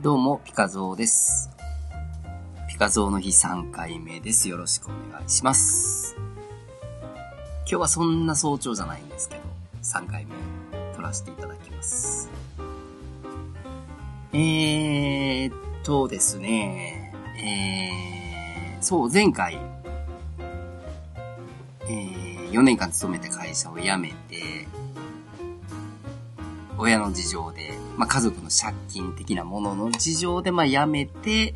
どうも、ピカゾーです。ピカゾーの日3回目です。よろしくお願いします。今日はそんな早朝じゃないんですけど、3回目撮らせていただきます。えーっとですね、えー、そう、前回、えー、4年間勤めた会社を辞めて、親の事情で、まあ、家族の借金的なものの事情で、まあ、辞めて、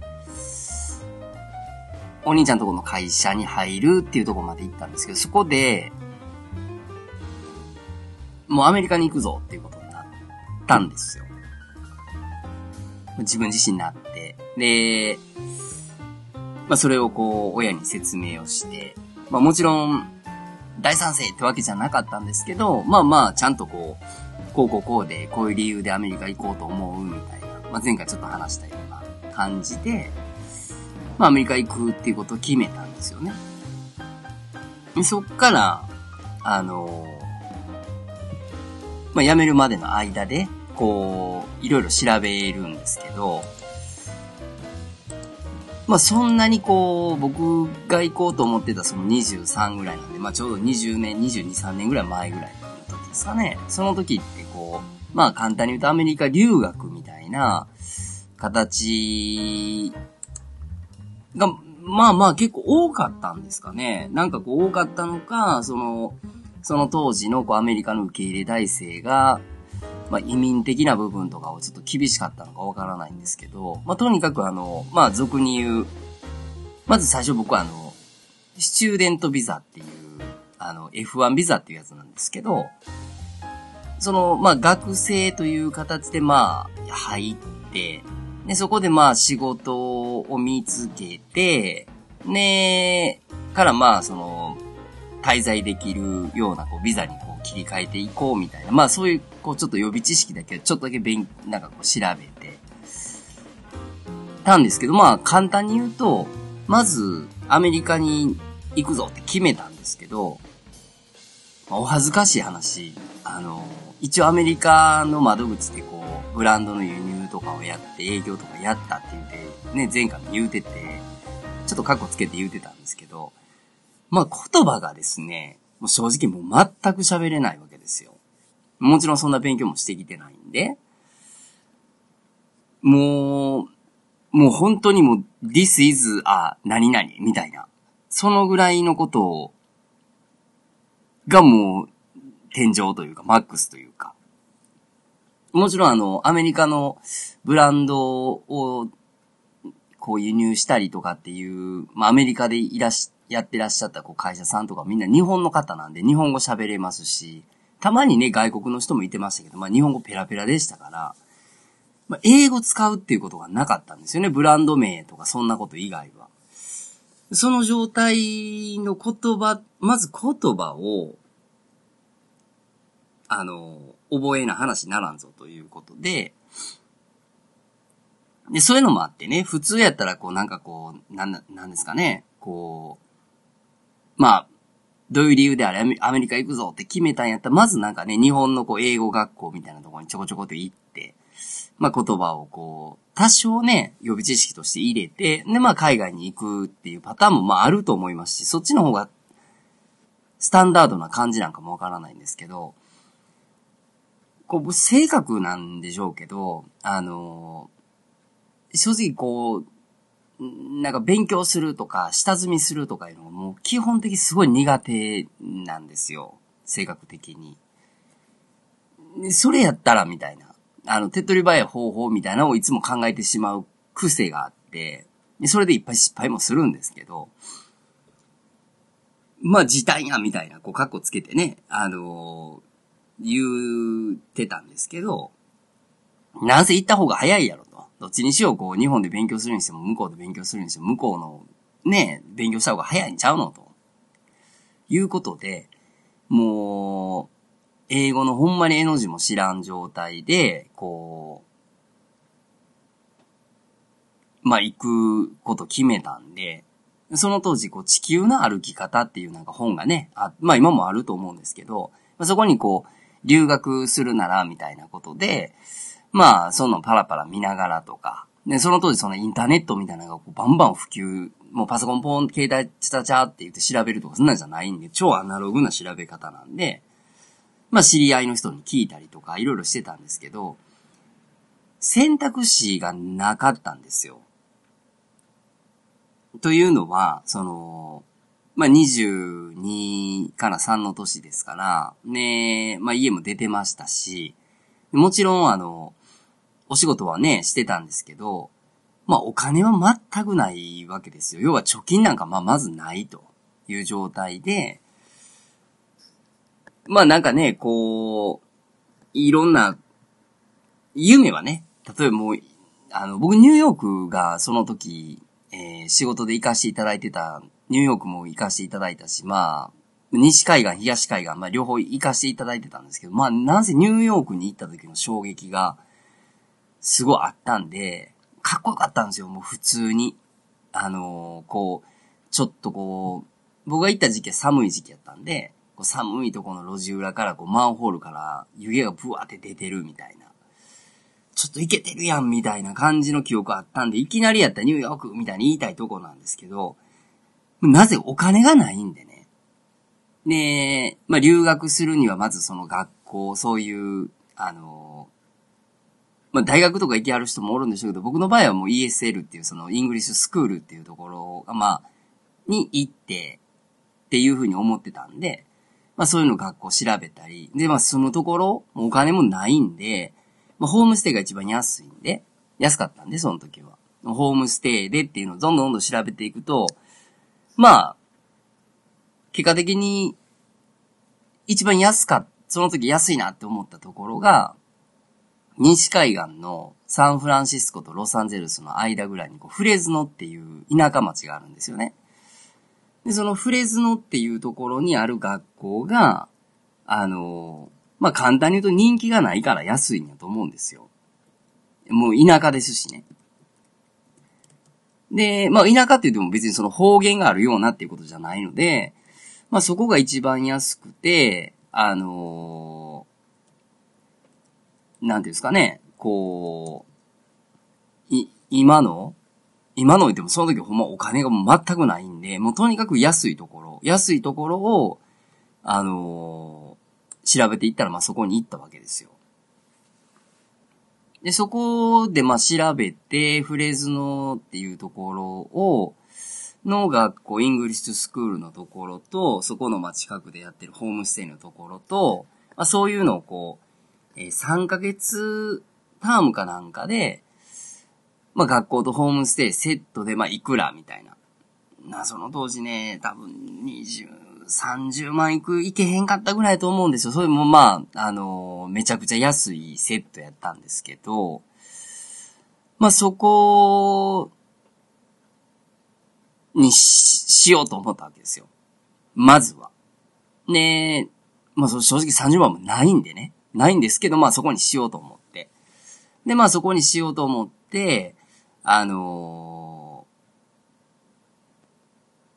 お兄ちゃんとこの会社に入るっていうとこまで行ったんですけど、そこで、もうアメリカに行くぞっていうことになったんですよ。自分自身になって。で、まあ、それをこう、親に説明をして、まあ、もちろん、大賛成ってわけじゃなかったんですけど、まあまあ、ちゃんとこう、こうこうこうで、こういう理由でアメリカ行こうと思うみたいな、まあ、前回ちょっと話したような感じで、まあアメリカ行くっていうことを決めたんですよね。でそっから、あのまあ辞めるまでの間で、こう、いろいろ調べるんですけど、まあそんなにこう、僕が行こうと思ってたその23ぐらいなんで、まあちょうど20年、22、3年ぐらい前ぐらいの時ですかね。その時ってまあ簡単に言うとアメリカ留学みたいな形が、まあまあ結構多かったんですかね。なんかこう多かったのか、その、その当時のこうアメリカの受け入れ体制が、まあ移民的な部分とかをちょっと厳しかったのかわからないんですけど、まあとにかくあの、まあ俗に言う、まず最初僕はあの、スチューデントビザっていう、あの、F1 ビザっていうやつなんですけど、その、まあ学生という形でまあ入って、で、そこでまあ仕事を見つけて、ねからまあその、滞在できるようなこうビザにこう切り替えていこうみたいな。まあそういうこうちょっと予備知識だけちょっとだけ勉、なんかこう調べてたんですけど、まあ簡単に言うと、まずアメリカに行くぞって決めたんですけど、まあお恥ずかしい話、あの、一応アメリカの窓口でこう、ブランドの輸入とかをやって、営業とかやったって言って、ね、前回も言うてて、ちょっとカッコつけて言うてたんですけど、まあ言葉がですね、もう正直もう全く喋れないわけですよ。もちろんそんな勉強もしてきてないんで、もう、もう本当にもう、this is a 何々みたいな。そのぐらいのことを、がもう、天井というか、マックスというか。もちろんあの、アメリカのブランドを、こう輸入したりとかっていう、まあアメリカでいらし、やってらっしゃったこう会社さんとかみんな日本の方なんで日本語喋れますし、たまにね外国の人もいてましたけど、まあ日本語ペラペラでしたから、まあ英語使うっていうことがなかったんですよね。ブランド名とかそんなこと以外は。その状態の言葉、まず言葉を、あの、覚えな話にならんぞということで、で、そういうのもあってね、普通やったらこうなんかこう、なん、なんですかね、こう、まあ、どういう理由であれアメリカ行くぞって決めたんやったら、まずなんかね、日本のこう英語学校みたいなところにちょこちょこっと行って、まあ言葉をこう、多少ね、予備知識として入れて、でまあ海外に行くっていうパターンもまああると思いますし、そっちの方がスタンダードな感じなんかもわからないんですけど、こう、性格なんでしょうけど、あの、正直こう、なんか勉強するとか、下積みするとかいうのがもう基本的にすごい苦手なんですよ。性格的に。それやったらみたいな。あの、手っ取り早い方法みたいなのをいつも考えてしまう癖があって、それでいっぱい失敗もするんですけど、まあ時短やみたいな、こう、カッコつけてね、あの言ってたんですけど、なんせ行った方が早いやろと。どっちにしよう、こう、日本で勉強するにしても、向こうで勉強するにしても、向こうの、ね、勉強した方が早いんちゃうのと。いうことで、もう、英語のほんまに絵の字も知らん状態で、こう、まあ、行くこと決めたんで、その当時、こう、地球の歩き方っていうなんか本がね、あまあ今もあると思うんですけど、まあそこにこう、留学するなら、みたいなことで、まあ、そのパラパラ見ながらとか、で、その当時そのインターネットみたいなのがこうバンバン普及、もうパソコンポーン、携帯チタチャって言って調べるとかそんなんじゃないんで、超アナログな調べ方なんで、まあ知り合いの人に聞いたりとかいろいろしてたんですけど、選択肢がなかったんですよ。というのは、その、まあ、22から3の年ですから、ね、まあ、家も出てましたし、もちろん、あの、お仕事はね、してたんですけど、まあ、お金は全くないわけですよ。要は貯金なんか、まあ、まずないという状態で、まあ、なんかね、こう、いろんな、夢はね、例えばもう、あの、僕ニューヨークがその時、えー、仕事で行かしていただいてた、ニューヨークも行かしていただいたし、まあ、西海岸、東海岸、まあ両方行かしていただいてたんですけど、まあなぜニューヨークに行った時の衝撃が、すごいあったんで、かっこよかったんですよ、もう普通に。あのー、こう、ちょっとこう、僕が行った時期は寒い時期やったんで、こう寒いとこの路地裏からこうマンホールから湯気がブワーって出てるみたいな。ちょっといけてるやんみたいな感じの記憶あったんで、いきなりやったらニューヨークみたいに言いたいとこなんですけど、なぜお金がないんでね。で、まあ、留学するにはまずその学校、そういう、あの、まあ、大学とか行きよる人もおるんでしょうけど、僕の場合はもう ESL っていうその English school っていうところが、まあ、に行って、っていうふうに思ってたんで、まあそういうの学校調べたり、で、まあそのところ、お金もないんで、まあ、ホームステイが一番安いんで、安かったんで、その時は。ホームステイでっていうのをどんどんどん調べていくと、まあ、結果的に、一番安か、その時安いなって思ったところが、西海岸のサンフランシスコとロサンゼルスの間ぐらいにこうフレズノっていう田舎町があるんですよね。で、そのフレズノっていうところにある学校が、あのまあ簡単に言うと人気がないから安いんやと思うんですよ。もう田舎ですしね。で、まあ田舎って言っても別にその方言があるようなっていうことじゃないので、まあそこが一番安くて、あのー、なんていうんですかね、こう、い、今の今の言ってもその時ほんまお金がもう全くないんで、もうとにかく安いところ、安いところを、あのー調べていったら、まあそこに行ったわけですよ。で、そこで、まあ調べて、フレーズのっていうところを、の学校、 English school のところと、そこのまあ近くでやってるホームステイのところと、まあそういうのをこう、えー、3ヶ月タームかなんかで、まあ学校とホームステイセットでまあいくらみたいな。な、その当時ね、多分20、30万いく、いけへんかったぐらいと思うんですよ。それもまあ、あのー、めちゃくちゃ安いセットやったんですけど、まあそこにしようと思ったわけですよ。まずは。ねまあ正直30万もないんでね。ないんですけど、まあそこにしようと思って。で、まあそこにしようと思って、あのー、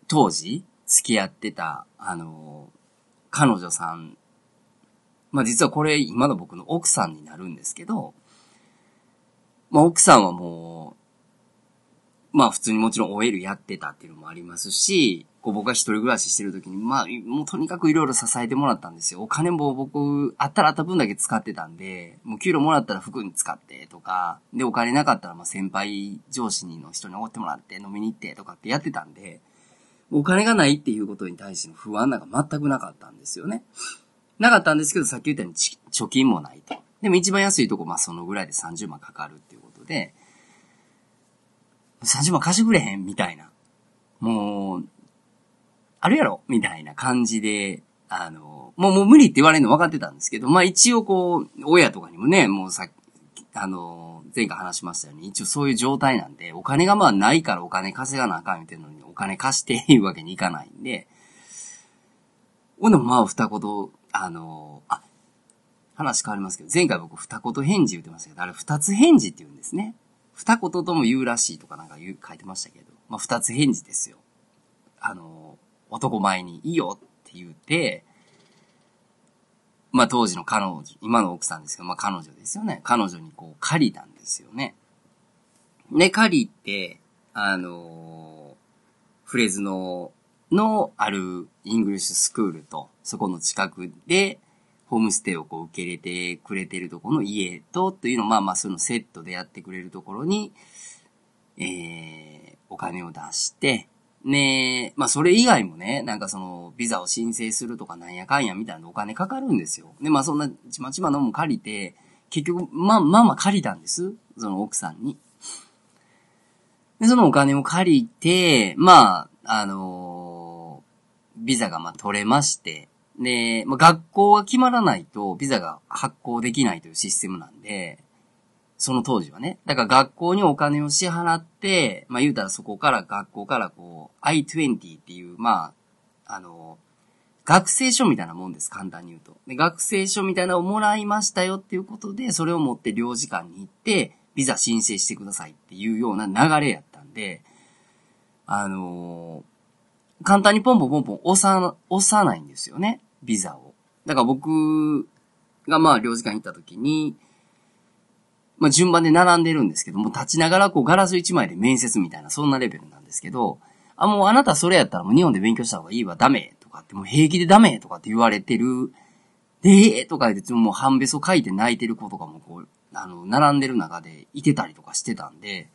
当時、付き合ってた、あの、彼女さん、まあ実はこれ今の僕の奥さんになるんですけど、まあ奥さんはもう、まあ普通にもちろん OL やってたっていうのもありますし、こう僕が一人暮らししてる時に、まあもうとにかくいろいろ支えてもらったんですよ。お金も僕、あったらあった分だけ使ってたんで、もう給料もらったら服に使ってとか、でお金なかったらまあ先輩上司の人におごってもらって飲みに行ってとかってやってたんで、お金がないっていうことに対しての不安なんか全くなかったんですよね。なかったんですけど、さっき言ったように貯金もないと。でも一番安いとこ、まあそのぐらいで30万かかるっていうことで、30万貸してくれへんみたいな。もう、あるやろみたいな感じで、あの、もうもう無理って言われるの分かってたんですけど、まあ一応こう、親とかにもね、もうさ、あの、前回話しましたように、一応そういう状態なんで、お金がまあないからお金稼がなあかんみたいなのに、お金貸していうわけにいかないんで、ほんでもまあ二言、あの、あ、話変わりますけど、前回僕二言返事言ってましたけど、あれ二つ返事って言うんですね。二言とも言うらしいとかなんか言う、書いてましたけど、まあ二つ返事ですよ。あの、男前にいいよって言って、まあ当時の彼女、今の奥さんですけど、まあ彼女ですよね。彼女にこう借りたんですよね。ね、借りて、あのー、フレズノのある English school と、そこの近くで、ホームステイをこう受け入れてくれてるところの家と、というのをまあまあそのセットでやってくれるところに、えー、お金を出して、ねえまあそれ以外もね、なんかその、ビザを申請するとかなんやかんやみたいなお金かかるんですよ。で、まあそんなちまちまのも借りて、結局、まあまあまあ借りたんです。その奥さんに。で、そのお金を借りて、まあ、あのー、ビザがまあ取れまして、で、まあ、学校が決まらないとビザが発行できないというシステムなんで、その当時はね。だから学校にお金を支払って、まあ言うたらそこから学校からこう、I-20 っていう、まあ、あの、学生証みたいなもんです、簡単に言うと。で、学生証みたいなのをもらいましたよっていうことで、それを持って領事館に行って、ビザ申請してくださいっていうような流れやったんで、あのー、簡単にポンポンポンポン押さ、押さないんですよね、ビザを。だから僕がまあ領事館行った時に、まあ、順番で並んでるんですけども、立ちながらこうガラス一枚で面接みたいな、そんなレベルなんですけど、あ、もうあなたそれやったらもう日本で勉強した方がいいわ、ダメとかって、もう平気でダメとかって言われてる。で、えーとか言って、もう半べそ書いて泣いてる子とかもこう、あの、並んでる中でいてたりとかしてたんで、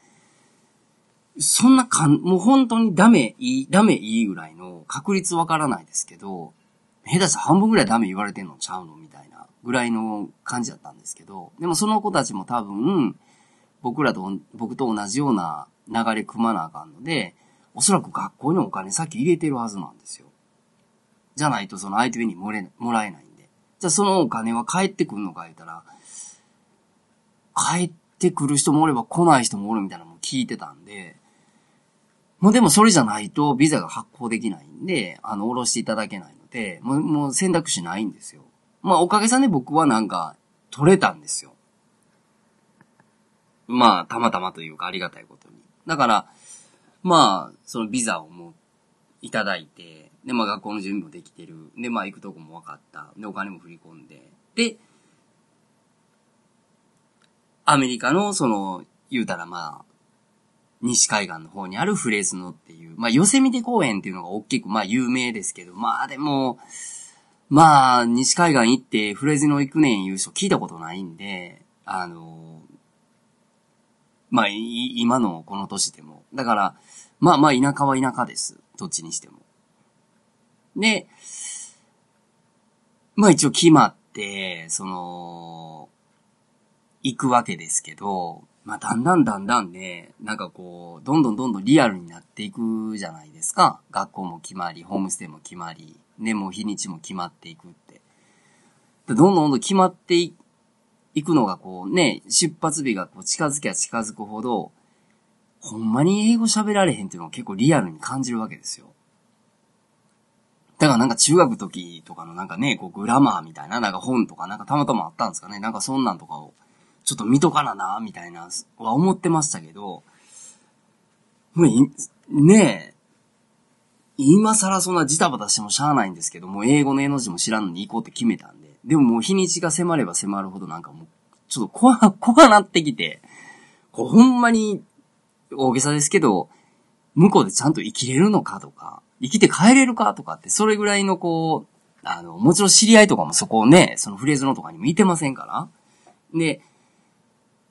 そんなかん、もう本当にダメ、いい、ダメいいぐらいの確率わからないですけど、下手したら半分ぐらいダメ言われてんのちゃうのみたいなぐらいの感じだったんですけど、でもその子たちも多分、僕らと、僕と同じような流れ組まなあかんので、おそらく学校にお金さっき入れてるはずなんですよ。じゃないとその相手にもれ、もらえないんで。じゃあそのお金は返ってくるのか言ったら、帰ってくる人もおれば来ない人もおるみたいなのも聞いてたんで、もうでもそれじゃないとビザが発行できないんで、あの、おろしていただけないので、もうもう選択肢ないんですよ。まあおかげさんで僕はなんか取れたんですよ。まあ、たまたまというかありがたいことに。だから、まあ、そのビザをもいただいて、で、まあ学校の準備もできてる。で、まあ行くとこも分かった。で、お金も振り込んで。で、アメリカの、その、言うたらまあ、西海岸の方にあるフレーズノっていう、まあ、ヨセミテ公園っていうのが大きく、まあ、有名ですけど、まあ、でも、まあ、西海岸行ってフレーズノ行くねん優勝聞いたことないんで、あの、まあ、今のこの年でも。だから、まあまあ、田舎は田舎です。どっちにしても。で、まあ一応決まって、その、行くわけですけど、まあ、だんだんだんだんね、なんかこう、どんどんどんどんリアルになっていくじゃないですか。学校も決まり、ホームステイも決まり、ね、もう日にちも決まっていくって。どんどんどんどん決まっていくのがこうね、出発日がこう近づきゃ近づくほど、ほんまに英語喋られへんっていうのを結構リアルに感じるわけですよ。だからなんか中学時とかのなんかね、こうグラマーみたいななんか本とかなんかたまたまあったんですかね。なんかそんなんとかをちょっと見とかなな、みたいな、は思ってましたけど、もうい、ねえ、今更そんなジタバタしてもしゃあないんですけど、もう英語の絵の字も知らんのに行こうって決めたんで。でももう日にちが迫れば迫るほどなんかもう、ちょっと怖、怖なってきて、こうほんまに、大げさですけど、向こうでちゃんと生きれるのかとか、生きて帰れるかとかって、それぐらいのこう、あの、もちろん知り合いとかもそこをね、そのフレーズのとかにもいてませんから。で、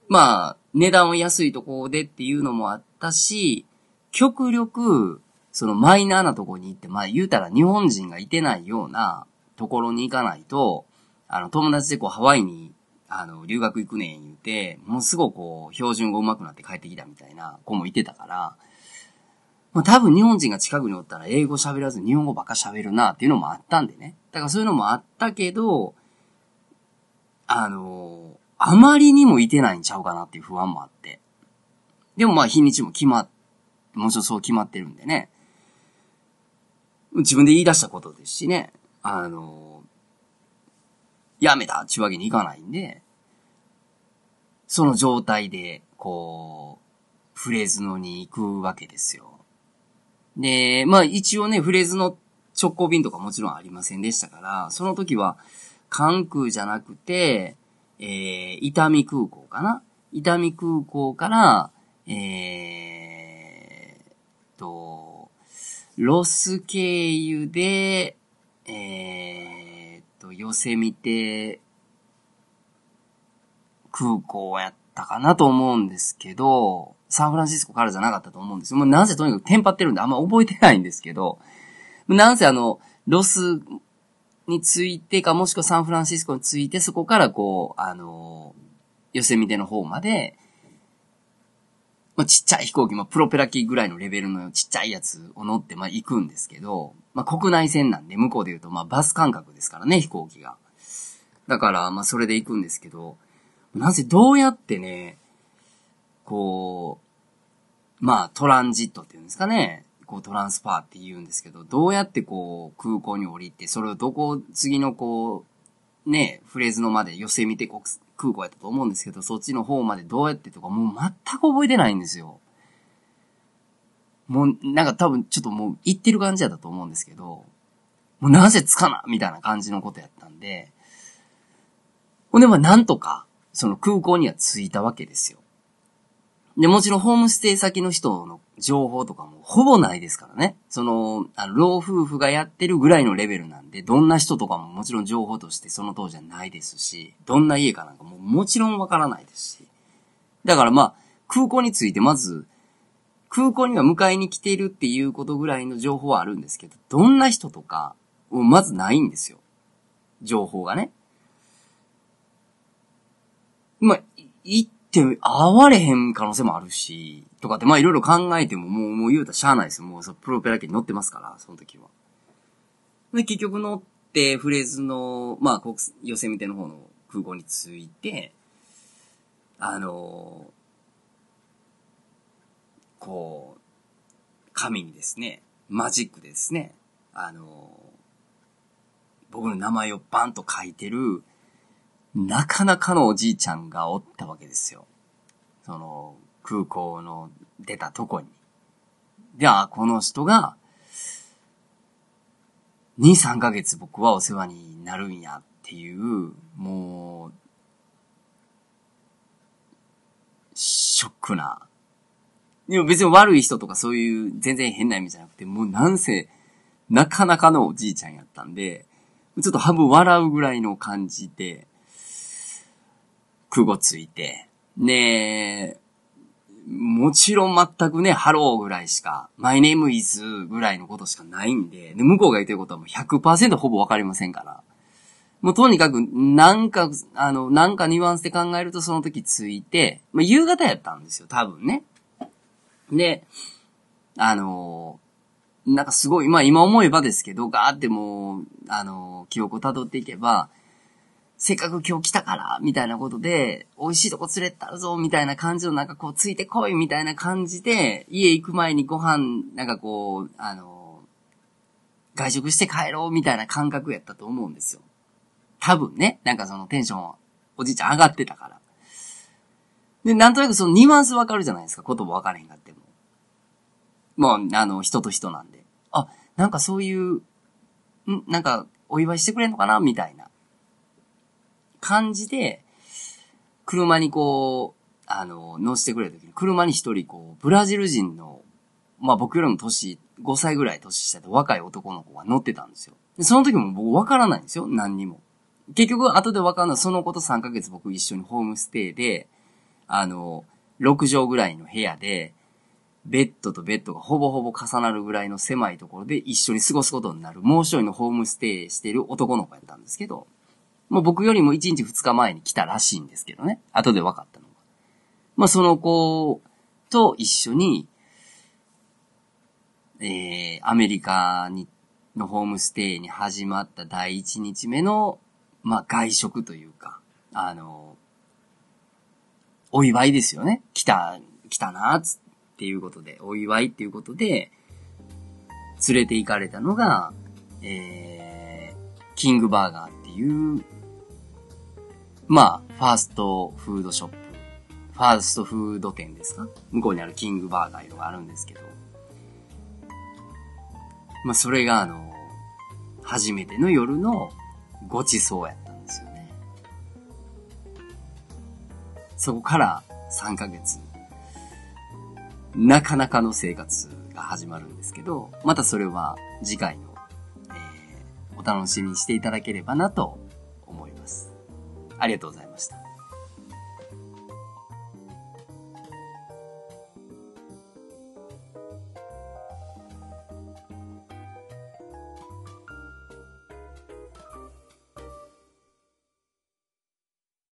まあ、値段は安いとこでっていうのもあったし、極力、そのマイナーなとこに行って、まあ言うたら日本人がいてないようなところに行かないと、あの、友達でこうハワイに、あの、留学行くねん言うて、もうすぐこう、標準語上手くなって帰ってきたみたいな子もいてたから、まあ多分日本人が近くにおったら英語喋らず日本語ばっか喋るなっていうのもあったんでね。だからそういうのもあったけど、あのあまりにもいてないんちゃうかなっていう不安もあって。でもまあ日にちも決まっ、もちろんそう決まってるんでね。自分で言い出したことですしね。あの、やめたっていうわけにいかないんで、その状態で、こう、フレーズのに行くわけですよ。で、まあ一応ね、フレーズの直行便とかもちろんありませんでしたから、その時は、関空じゃなくて、えー、伊丹空港かな？伊丹空港から、ええー、と、ロス経由で、えー、と、寄せ見て、空港をやったかなと思うんですけど、サンフランシスコからじゃなかったと思うんですよ。もうなぜとにかくテンパってるんであんま覚えてないんですけど、なんせあの、ロスについてか、もしくはサンフランシスコについて、そこからこう、あの、寄せ見ての方まで、まあ、ちっちゃい飛行機、まあ、プロペラ機ぐらいのレベルのちっちゃいやつを乗って、まあ、行くんですけど、まあ、国内線なんで、向こうで言うと、まあ、バス感覚ですからね、飛行機が。だから、まあ、それで行くんですけど、なぜどうやってね、こう、まあ、トランジットっていうんですかね。こう、トランスファーって言うんですけど、どうやってこう、空港に降りて、それをどこ、次のこう、ね、フレーズのまで寄せ見てこう、空港やったと思うんですけど、そっちの方までどうやってとか、もう全く覚えてないんですよ。もう、なんか多分ちょっともう行ってる感じやったと思うんですけど、もうなぜつかなみたいな感じのことやったんで、ほんでまあなんとか、その空港には着いたわけですよ。で、もちろんホームステイ先の人の情報とかもほぼないですからね。その、あの、老夫婦がやってるぐらいのレベルなんで、どんな人とかももちろん情報としてその当時はないですし、どんな家かなんかももちろんわからないですし。だからまあ、空港についてまず、空港には迎えに来ているっていうことぐらいの情報はあるんですけど、どんな人とか、まずないんですよ。情報がね。まあ、行っって会われへん可能性もあるし、とかってまあいろいろ考えてももう、もう言うたらしゃあないですよ。もうプロペラ機に乗ってますから、その時は。で、結局乗って、フレーズの、まあ、国、寄せみての方の空港に着いて、あのこう、紙にですね、マジックでですね、あの僕の名前をバンと書いてる、なかなかのおじいちゃんがおったわけですよ。その、空港の出たとこに。で、あ、この人が、2、3ヶ月僕はお世話になるんやっていう、もう、ショックな。でも別に悪い人とかそういう全然変な意味じゃなくて、もうなんせ、なかなかのおじいちゃんやったんで、ちょっと半分笑うぐらいの感じで、空港ついて、ねもちろん全くね、ハローぐらいしか、my name is ぐらいのことしかないんで、で向こうが言ってることはもう100%ほぼわかりませんから。もうとにかく、なんか、あの、なんかニュアンスで考えるとその時ついて、まあ、夕方やったんですよ、多分ね。で、あのなんかすごい、まあ今思えばですけど、ガーってもう、あの記憶を辿っていけば、せっかく今日来たから、みたいなことで、美味しいとこ連れてったぞ、みたいな感じのなんかこう、ついてこい、みたいな感じで、家行く前にご飯、なんかこう、あの、外食して帰ろう、みたいな感覚やったと思うんですよ。多分ね、なんかそのテンション、おじいちゃん上がってたから。で、なんとなくそのニュアンスわかるじゃないですか、言葉わからへんかっても。もう、あの、人と人なんで。あ、なんかそういう、ん？なんか、お祝いしてくれんのかな？みたいな。感じで、車にこう、あの、乗せてくれた時に、車に一人こう、ブラジル人の、まあ僕よりも年、5歳ぐらい年下で若い男の子が乗ってたんですよ。でその時も僕わからないんですよ、何にも。結局、後でわかるのは、その子と3ヶ月僕一緒にホームステイで、あの、6畳ぐらいの部屋で、ベッドとベッドがほぼほぼ重なるぐらいの狭いところで一緒に過ごすことになる、もう一人のホームステイしてる男の子やったんですけど、もう僕よりも1日2日前に来たらしいんですけどね。後で分かったのが。まあその子と一緒に、えー、アメリカに、のホームステイに始まった第1日目の、まあ外食というか、あの、お祝いですよね。来た、来たな、つっていうことで、お祝いっていうことで、連れて行かれたのが、えー、キングバーガーっていうまあ、ファーストフードショップ、ファーストフード店ですか？向こうにあるキングバーガーとかあるんですけど、まあ、それがあの、初めての夜のごちそうやったんですよね。そこから3ヶ月、なかなかの生活が始まるんですけど、またそれは次回の、えー、お楽しみにしていただければなとありがとうございました。